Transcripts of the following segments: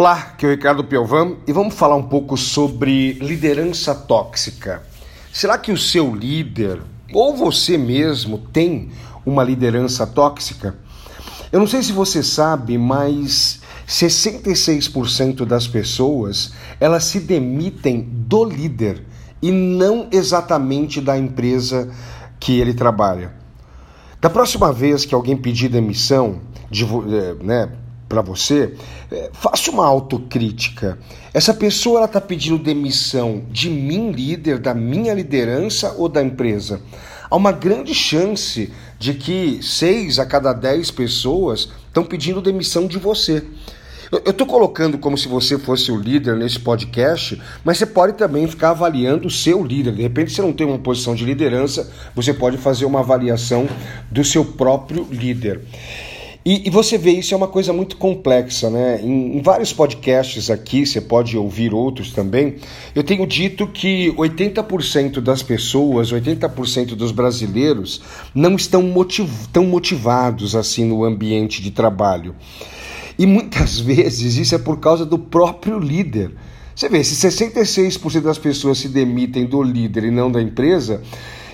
Olá, aqui é o Ricardo Piovan e vamos falar um pouco sobre liderança tóxica. Será que o seu líder ou você mesmo tem uma liderança tóxica? Eu não sei se você sabe, mas 66% das pessoas elas se demitem do líder e não exatamente da empresa que ele trabalha. Da próxima vez que alguém pedir demissão, de, eh, né, para você, é, faça uma autocrítica. Essa pessoa está pedindo demissão de mim, líder, da minha liderança ou da empresa? Há uma grande chance de que seis a cada dez pessoas estão pedindo demissão de você. Eu estou colocando como se você fosse o líder nesse podcast, mas você pode também ficar avaliando o seu líder. De repente, você não tem uma posição de liderança, você pode fazer uma avaliação do seu próprio líder. E, e, você vê isso é uma coisa muito complexa, né? Em, em, vários podcasts aqui, você pode ouvir outros também. Eu tenho dito que 80% das pessoas, 80% dos brasileiros não estão motiv tão motivados assim no ambiente de trabalho. E muitas vezes isso é por causa do próprio líder. Você vê, se 66% das pessoas se demitem do líder e não da empresa,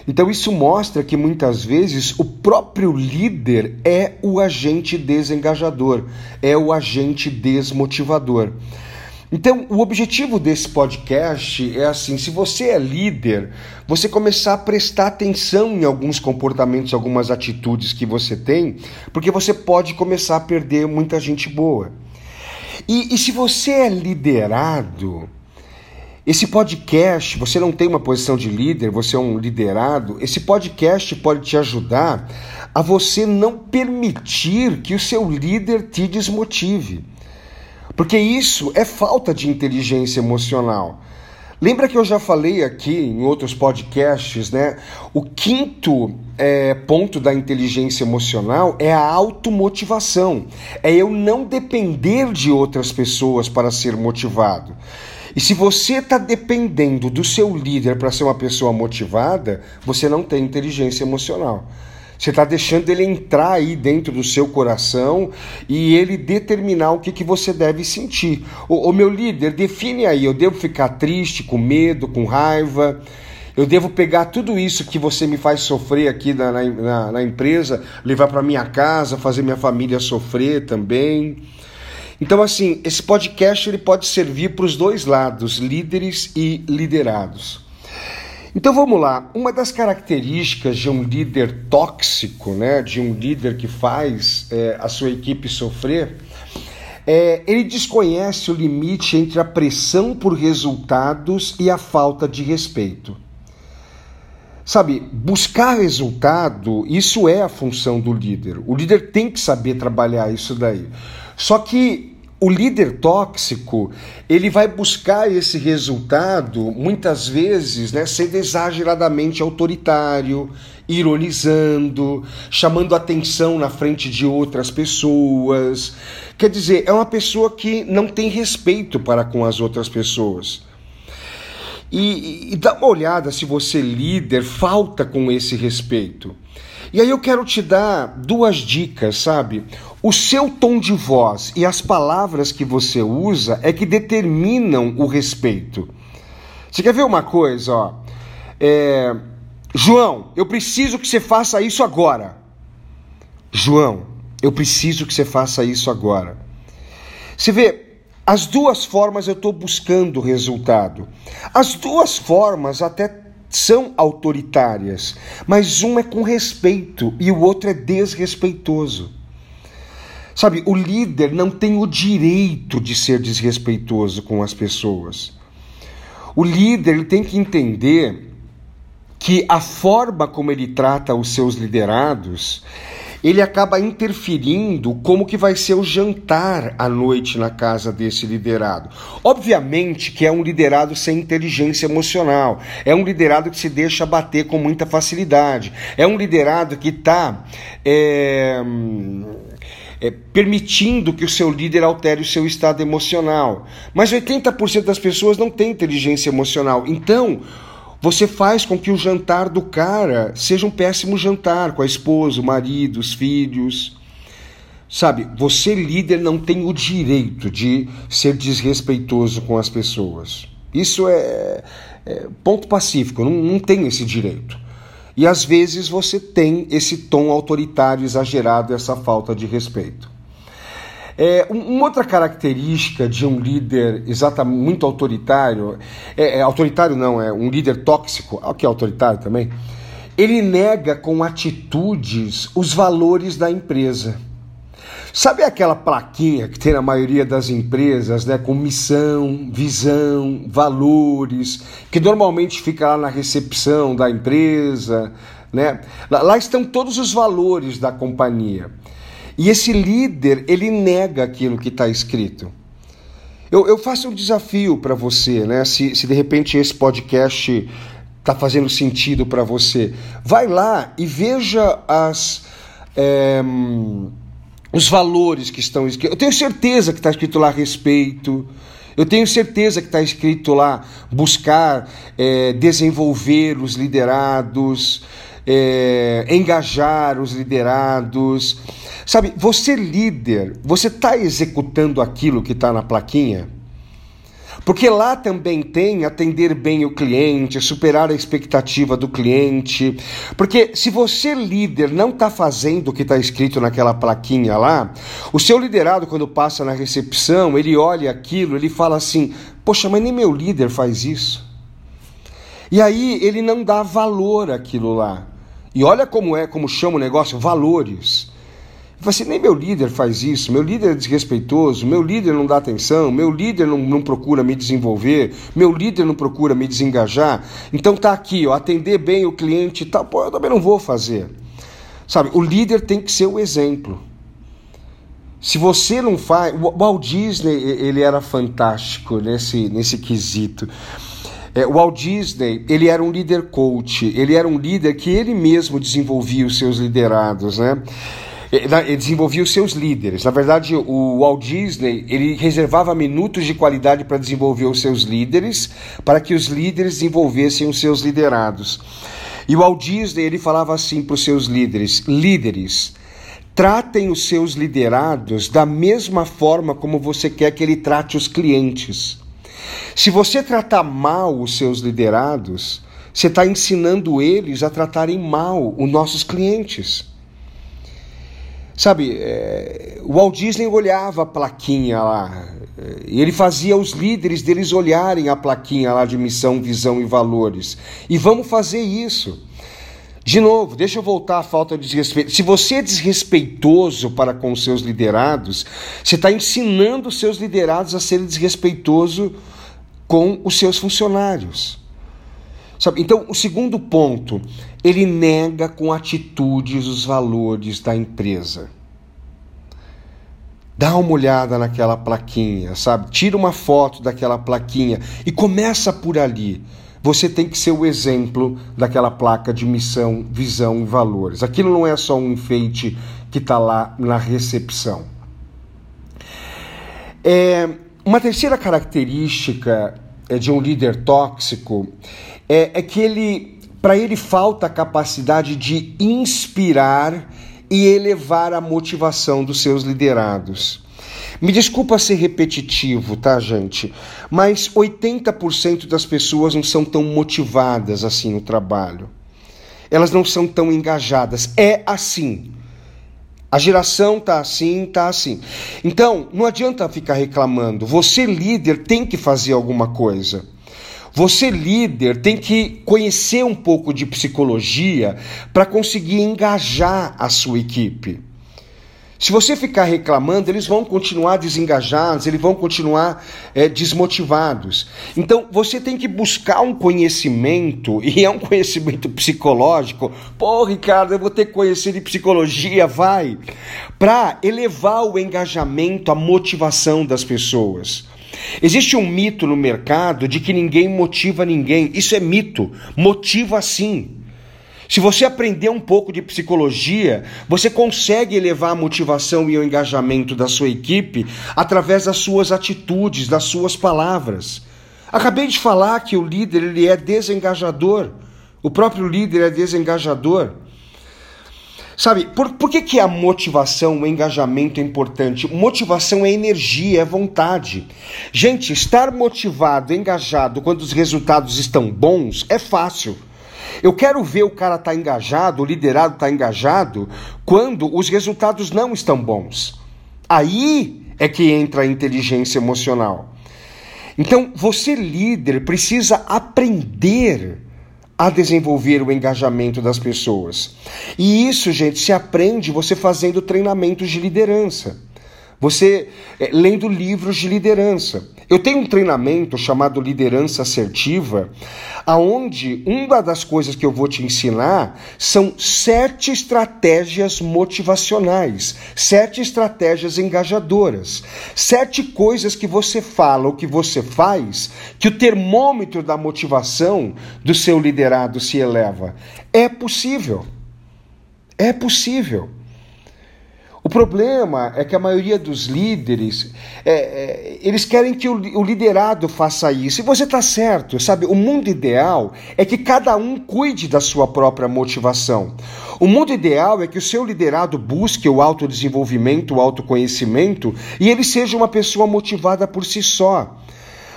então isso mostra que muitas vezes o próprio líder é o agente desengajador, é o agente desmotivador. Então, o objetivo desse podcast é assim: se você é líder, você começar a prestar atenção em alguns comportamentos, algumas atitudes que você tem, porque você pode começar a perder muita gente boa. E, e se você é liderado, esse podcast, você não tem uma posição de líder, você é um liderado. Esse podcast pode te ajudar a você não permitir que o seu líder te desmotive. Porque isso é falta de inteligência emocional. Lembra que eu já falei aqui em outros podcasts, né? O quinto é, ponto da inteligência emocional é a automotivação. É eu não depender de outras pessoas para ser motivado. E se você está dependendo do seu líder para ser uma pessoa motivada, você não tem inteligência emocional. Você está deixando ele entrar aí dentro do seu coração e ele determinar o que, que você deve sentir. O, o meu líder, define aí: eu devo ficar triste, com medo, com raiva. Eu devo pegar tudo isso que você me faz sofrer aqui na, na, na empresa, levar para minha casa, fazer minha família sofrer também. Então, assim, esse podcast ele pode servir para os dois lados, líderes e liderados. Então vamos lá. Uma das características de um líder tóxico, né, de um líder que faz é, a sua equipe sofrer, é, ele desconhece o limite entre a pressão por resultados e a falta de respeito. Sabe, buscar resultado, isso é a função do líder. O líder tem que saber trabalhar isso daí. Só que o líder tóxico, ele vai buscar esse resultado muitas vezes, né, sendo exageradamente autoritário, ironizando, chamando atenção na frente de outras pessoas. Quer dizer, é uma pessoa que não tem respeito para com as outras pessoas. E, e, dá uma olhada se você, líder, falta com esse respeito. E aí eu quero te dar duas dicas, sabe? O seu tom de voz e as palavras que você usa é que determinam o respeito. Você quer ver uma coisa, ó? É... João, eu preciso que você faça isso agora. João, eu preciso que você faça isso agora. Você vê, as duas formas eu estou buscando resultado. As duas formas até são autoritárias, mas um é com respeito e o outro é desrespeitoso. Sabe, o líder não tem o direito de ser desrespeitoso com as pessoas. O líder ele tem que entender que a forma como ele trata os seus liderados ele acaba interferindo como que vai ser o jantar à noite na casa desse liderado. Obviamente que é um liderado sem inteligência emocional, é um liderado que se deixa bater com muita facilidade, é um liderado que está é, é, permitindo que o seu líder altere o seu estado emocional. Mas 80% das pessoas não têm inteligência emocional. Então, você faz com que o jantar do cara seja um péssimo jantar com a esposa, o marido, os filhos. Sabe, você líder não tem o direito de ser desrespeitoso com as pessoas. Isso é, é ponto pacífico, não, não tem esse direito. E às vezes você tem esse tom autoritário exagerado, essa falta de respeito. É, uma outra característica de um líder exatamente muito autoritário, é, é, autoritário não, é um líder tóxico, que é autoritário também, ele nega com atitudes os valores da empresa. Sabe aquela plaquinha que tem na maioria das empresas, né, com missão, visão, valores, que normalmente fica lá na recepção da empresa, né? Lá estão todos os valores da companhia. E esse líder, ele nega aquilo que está escrito. Eu, eu, faço um desafio para você, né? Se, se de repente esse podcast está fazendo sentido para você, vai lá e veja as. É, os valores que estão escritos. Eu tenho certeza que está escrito lá respeito. Eu tenho certeza que está escrito lá buscar é, desenvolver os liderados, é, engajar os liderados. Sabe, você líder, você está executando aquilo que está na plaquinha? Porque lá também tem atender bem o cliente, superar a expectativa do cliente. Porque se você, líder, não está fazendo o que está escrito naquela plaquinha lá, o seu liderado, quando passa na recepção, ele olha aquilo, ele fala assim: Poxa, mas nem meu líder faz isso. E aí ele não dá valor àquilo lá. E olha como é, como chama o negócio, valores. Você nem meu líder faz isso, meu líder é desrespeitoso, meu líder não dá atenção, meu líder não, não procura me desenvolver, meu líder não procura me desengajar. Então tá aqui, ó, atender bem o cliente tal, pô, eu também não vou fazer. Sabe, o líder tem que ser o exemplo. Se você não faz. O Walt Disney ele era fantástico nesse, nesse quesito. É, Walt Disney ele era um líder coach, ele era um líder que ele mesmo desenvolvia os seus liderados, né? Ele desenvolvia os seus líderes. Na verdade, o Walt Disney ele reservava minutos de qualidade para desenvolver os seus líderes, para que os líderes desenvolvessem os seus liderados. E o Walt Disney ele falava assim para os seus líderes: líderes, tratem os seus liderados da mesma forma como você quer que ele trate os clientes. Se você tratar mal os seus liderados, você está ensinando eles a tratarem mal os nossos clientes. Sabe, é, o Walt Disney olhava a plaquinha lá, e ele fazia os líderes deles olharem a plaquinha lá de missão, visão e valores. E vamos fazer isso. De novo, deixa eu voltar à falta de desrespeito. Se você é desrespeitoso para com os seus liderados, você está ensinando os seus liderados a serem desrespeitosos com os seus funcionários. Sabe? Então, o segundo ponto, ele nega com atitudes os valores da empresa. Dá uma olhada naquela plaquinha, sabe? Tira uma foto daquela plaquinha e começa por ali. Você tem que ser o exemplo daquela placa de missão, visão e valores. Aquilo não é só um enfeite que está lá na recepção. É, uma terceira característica é, de um líder tóxico é, é que ele, para ele falta a capacidade de inspirar e elevar a motivação dos seus liderados. Me desculpa ser repetitivo, tá, gente? Mas 80% das pessoas não são tão motivadas assim no trabalho. Elas não são tão engajadas. É assim. A geração tá assim, tá assim. Então, não adianta ficar reclamando. Você líder tem que fazer alguma coisa. Você, líder, tem que conhecer um pouco de psicologia para conseguir engajar a sua equipe. Se você ficar reclamando, eles vão continuar desengajados, eles vão continuar é, desmotivados. Então você tem que buscar um conhecimento, e é um conhecimento psicológico. Pô, Ricardo, eu vou ter que conhecer de psicologia, vai, para elevar o engajamento, a motivação das pessoas. Existe um mito no mercado de que ninguém motiva ninguém. Isso é mito. Motiva sim. Se você aprender um pouco de psicologia, você consegue elevar a motivação e o engajamento da sua equipe através das suas atitudes, das suas palavras. Acabei de falar que o líder ele é desengajador. O próprio líder é desengajador. Sabe, por, por que, que a motivação, o engajamento é importante? Motivação é energia, é vontade. Gente, estar motivado, engajado quando os resultados estão bons é fácil. Eu quero ver o cara estar tá engajado, o liderado estar tá engajado, quando os resultados não estão bons. Aí é que entra a inteligência emocional. Então, você líder precisa aprender a desenvolver o engajamento das pessoas. E isso, gente, se aprende você fazendo treinamentos de liderança. Você é, lendo livros de liderança. Eu tenho um treinamento chamado Liderança Assertiva, aonde uma das coisas que eu vou te ensinar são sete estratégias motivacionais, sete estratégias engajadoras, sete coisas que você fala ou que você faz que o termômetro da motivação do seu liderado se eleva. É possível. É possível. O problema é que a maioria dos líderes, é, é, eles querem que o, o, liderado faça isso. E você está certo, sabe? O mundo ideal é que cada um cuide da sua própria motivação. O mundo ideal é que o seu liderado busque o autodesenvolvimento, o autoconhecimento e ele seja uma pessoa motivada por si só.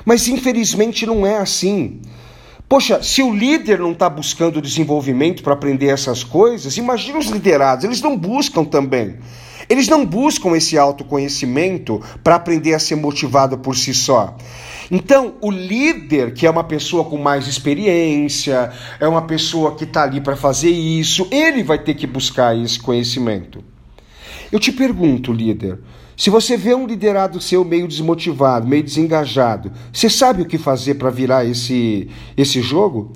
Mas infelizmente não é assim. Poxa, se o líder não está buscando desenvolvimento para aprender essas coisas, imagina os liderados, eles não buscam também. Eles não buscam esse autoconhecimento para aprender a ser motivado por si só. Então, o líder, que é uma pessoa com mais experiência, é uma pessoa que está ali para fazer isso, ele vai ter que buscar esse conhecimento. Eu te pergunto, líder, se você vê um liderado seu meio desmotivado, meio desengajado, você sabe o que fazer para virar esse, esse jogo?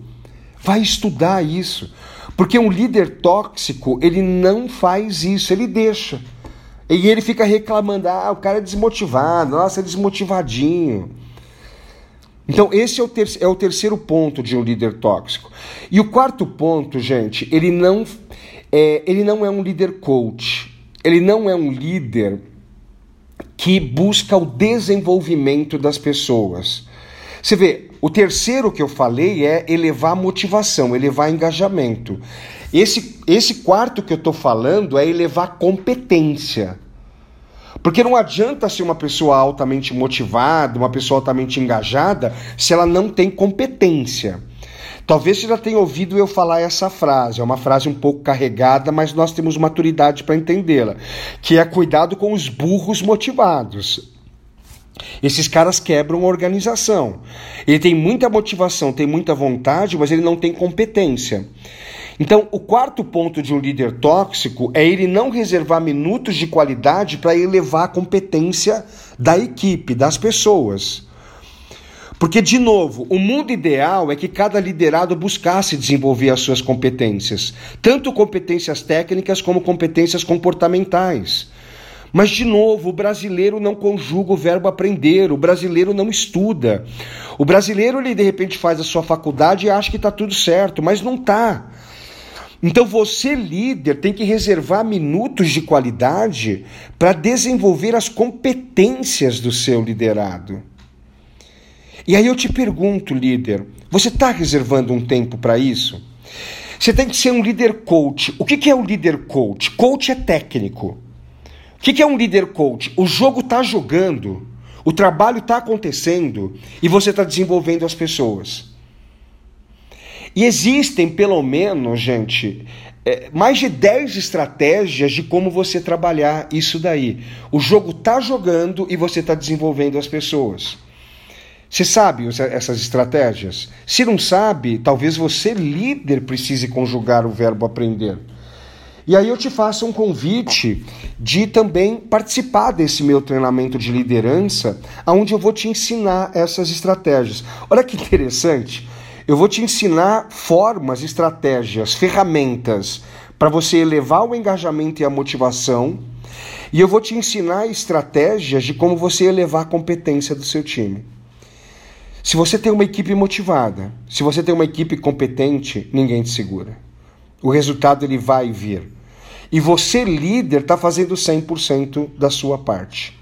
Vai estudar isso. Porque um líder tóxico, ele não faz isso, ele deixa. E ele fica reclamando: ah, o cara é desmotivado, nossa, é desmotivadinho. Então, esse é o, ter é o terceiro ponto de um líder tóxico. E o quarto ponto, gente, ele não é, ele não é um líder coach. Ele não é um líder que busca o desenvolvimento das pessoas. Você vê, o terceiro que eu falei é elevar motivação, elevar engajamento. Esse, esse quarto que eu estou falando é elevar competência. Porque não adianta ser uma pessoa altamente motivada, uma pessoa altamente engajada, se ela não tem competência. Talvez você já tenha ouvido eu falar essa frase, é uma frase um pouco carregada, mas nós temos maturidade para entendê-la, que é cuidado com os burros motivados. Esses caras quebram a organização. Ele tem muita motivação, tem muita vontade, mas ele não tem competência. Então, o quarto ponto de um líder tóxico é ele não reservar minutos de qualidade para elevar a competência da equipe, das pessoas. Porque, de novo, o mundo ideal é que cada liderado buscasse desenvolver as suas competências, tanto competências técnicas como competências comportamentais. Mas, de novo, o brasileiro não conjuga o verbo aprender, o brasileiro não estuda. O brasileiro, ele de repente faz a sua faculdade e acha que está tudo certo, mas não está. Então você, líder, tem que reservar minutos de qualidade para desenvolver as competências do seu liderado. E aí eu te pergunto, líder, você está reservando um tempo para isso? Você tem que ser um líder coach. O que é um líder coach? Coach é técnico. O que é um líder coach? O jogo está jogando, o trabalho está acontecendo e você está desenvolvendo as pessoas. E existem, pelo menos, gente, é, mais de 10 estratégias de como você trabalhar isso daí. O jogo está jogando e você está desenvolvendo as pessoas. Você sabe essas estratégias? Se não sabe, talvez você, líder, precise conjugar o verbo aprender. E aí eu te faço um convite de também participar desse meu treinamento de liderança, onde eu vou te ensinar essas estratégias. Olha que interessante. Eu vou te ensinar formas, estratégias, ferramentas para você elevar o engajamento e a motivação. E eu vou te ensinar estratégias de como você elevar a competência do seu time. Se você tem uma equipe motivada, se você tem uma equipe competente, ninguém te segura. O resultado ele vai vir. E você, líder, está fazendo 100% da sua parte.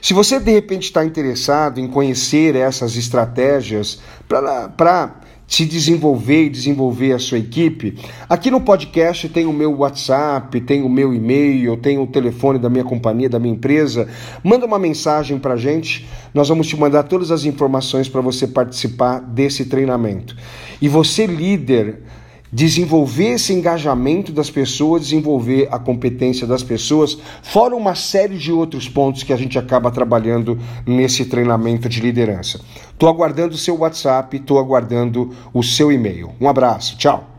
Se você de repente está interessado em conhecer essas estratégias para se desenvolver e desenvolver a sua equipe, aqui no podcast tem o meu WhatsApp, tem o meu e-mail, tem o telefone da minha companhia, da minha empresa. Manda uma mensagem para gente, nós vamos te mandar todas as informações para você participar desse treinamento. E você, líder, desenvolver esse engajamento das pessoas, desenvolver a competência das pessoas, fora uma série de outros pontos que a gente acaba trabalhando nesse treinamento de liderança. Estou aguardando o seu WhatsApp, estou aguardando o seu e-mail. Um abraço, tchau.